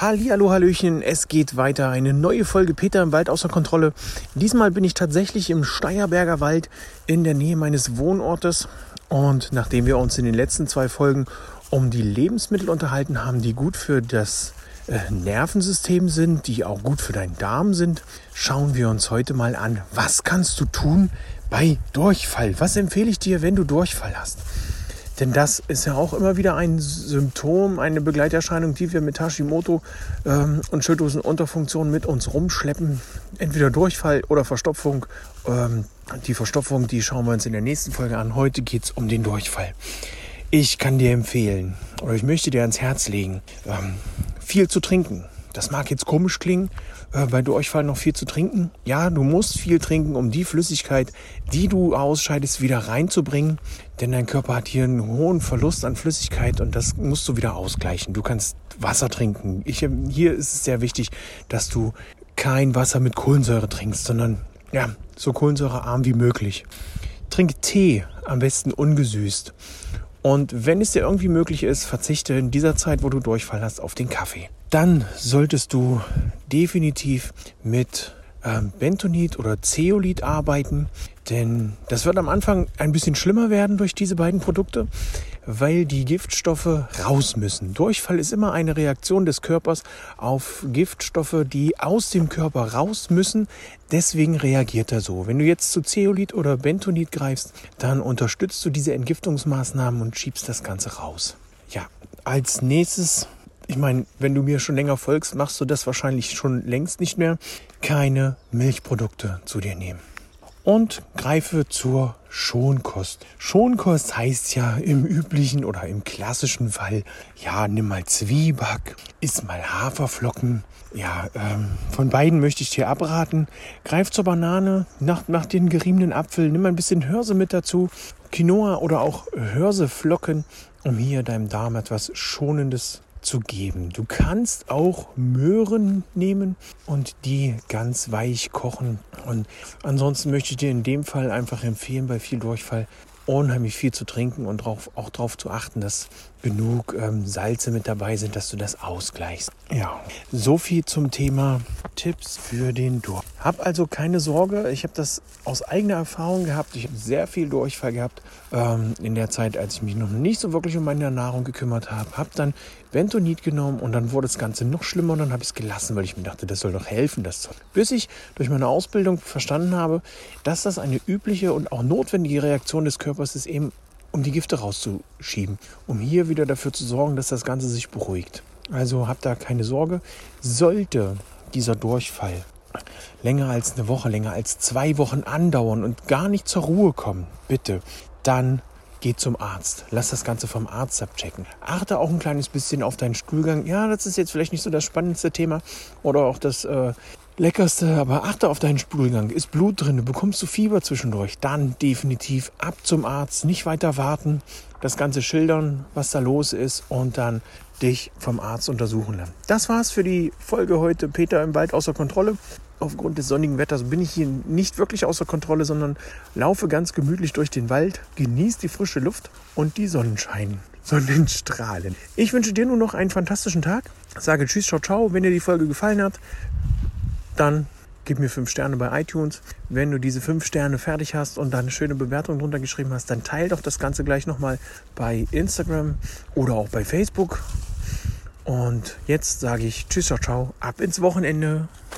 Hallo, Hallöchen, es geht weiter. Eine neue Folge Peter im Wald außer Kontrolle. Diesmal bin ich tatsächlich im Steierberger Wald in der Nähe meines Wohnortes. Und nachdem wir uns in den letzten zwei Folgen um die Lebensmittel unterhalten haben, die gut für das äh, Nervensystem sind, die auch gut für deinen Darm sind, schauen wir uns heute mal an, was kannst du tun bei Durchfall? Was empfehle ich dir, wenn du Durchfall hast? Denn das ist ja auch immer wieder ein Symptom, eine Begleiterscheinung, die wir mit Hashimoto ähm, und Schilddrüsenunterfunktion mit uns rumschleppen. Entweder Durchfall oder Verstopfung. Ähm, die Verstopfung, die schauen wir uns in der nächsten Folge an. Heute geht es um den Durchfall. Ich kann dir empfehlen, oder ich möchte dir ans Herz legen, ähm, viel zu trinken. Das mag jetzt komisch klingen, äh, bei Durchfall noch viel zu trinken. Ja, du musst viel trinken, um die Flüssigkeit, die du ausscheidest, wieder reinzubringen. Denn dein Körper hat hier einen hohen Verlust an Flüssigkeit und das musst du wieder ausgleichen. Du kannst Wasser trinken. Ich, hier ist es sehr wichtig, dass du kein Wasser mit Kohlensäure trinkst, sondern ja, so kohlensäurearm wie möglich. Trink Tee, am besten ungesüßt. Und wenn es dir irgendwie möglich ist, verzichte in dieser Zeit, wo du Durchfall hast, auf den Kaffee dann solltest du definitiv mit ähm, Bentonit oder Zeolit arbeiten, denn das wird am Anfang ein bisschen schlimmer werden durch diese beiden Produkte, weil die Giftstoffe raus müssen. Durchfall ist immer eine Reaktion des Körpers auf Giftstoffe, die aus dem Körper raus müssen. Deswegen reagiert er so. Wenn du jetzt zu Zeolit oder Bentonit greifst, dann unterstützt du diese Entgiftungsmaßnahmen und schiebst das Ganze raus. Ja, als nächstes ich meine, wenn du mir schon länger folgst, machst du das wahrscheinlich schon längst nicht mehr, keine Milchprodukte zu dir nehmen. Und greife zur Schonkost. Schonkost heißt ja im üblichen oder im klassischen Fall, ja, nimm mal Zwieback, iss mal Haferflocken. Ja, ähm, von beiden möchte ich dir abraten. Greif zur Banane, nach, nach den geriebenen Apfel, nimm ein bisschen Hörse mit dazu, Quinoa oder auch Hörseflocken, um hier deinem Darm etwas Schonendes zu geben. Du kannst auch Möhren nehmen und die ganz weich kochen. Und ansonsten möchte ich dir in dem Fall einfach empfehlen, bei viel Durchfall unheimlich viel zu trinken und drauf, auch darauf zu achten, dass genug ähm, Salze mit dabei sind, dass du das ausgleichst. Ja, so viel zum Thema Tipps für den Durchfall. Hab also keine Sorge, ich habe das aus eigener Erfahrung gehabt. Ich habe sehr viel Durchfall gehabt ähm, in der Zeit, als ich mich noch nicht so wirklich um meine Nahrung gekümmert habe. Habe dann Ventonit genommen und dann wurde das Ganze noch schlimmer und dann habe ich es gelassen, weil ich mir dachte, das soll doch helfen, das Zeug. Bis ich durch meine Ausbildung verstanden habe, dass das eine übliche und auch notwendige Reaktion des Körpers ist, eben um die Gifte rauszuschieben, um hier wieder dafür zu sorgen, dass das Ganze sich beruhigt. Also habt da keine Sorge. Sollte dieser Durchfall länger als eine Woche, länger als zwei Wochen andauern und gar nicht zur Ruhe kommen, bitte, dann geh zum Arzt. Lass das Ganze vom Arzt abchecken. Achte auch ein kleines bisschen auf deinen Stuhlgang. Ja, das ist jetzt vielleicht nicht so das spannendste Thema oder auch das äh, leckerste, aber achte auf deinen Stuhlgang. Ist Blut drin? Bekommst du Fieber zwischendurch? Dann definitiv ab zum Arzt. Nicht weiter warten. Das Ganze schildern, was da los ist und dann dich vom Arzt untersuchen lassen. Das war's für die Folge heute. Peter im Wald außer Kontrolle. Aufgrund des sonnigen Wetters bin ich hier nicht wirklich außer Kontrolle, sondern laufe ganz gemütlich durch den Wald, genieße die frische Luft und die Sonnenschein. Sonnenstrahlen. Ich wünsche dir nur noch einen fantastischen Tag. Sage Tschüss, ciao, ciao. Wenn dir die Folge gefallen hat, dann gib mir fünf Sterne bei iTunes. Wenn du diese fünf Sterne fertig hast und da eine schöne Bewertung drunter geschrieben hast, dann teile doch das Ganze gleich nochmal bei Instagram oder auch bei Facebook. Und jetzt sage ich Tschüss, ciao, ciao, ab ins Wochenende.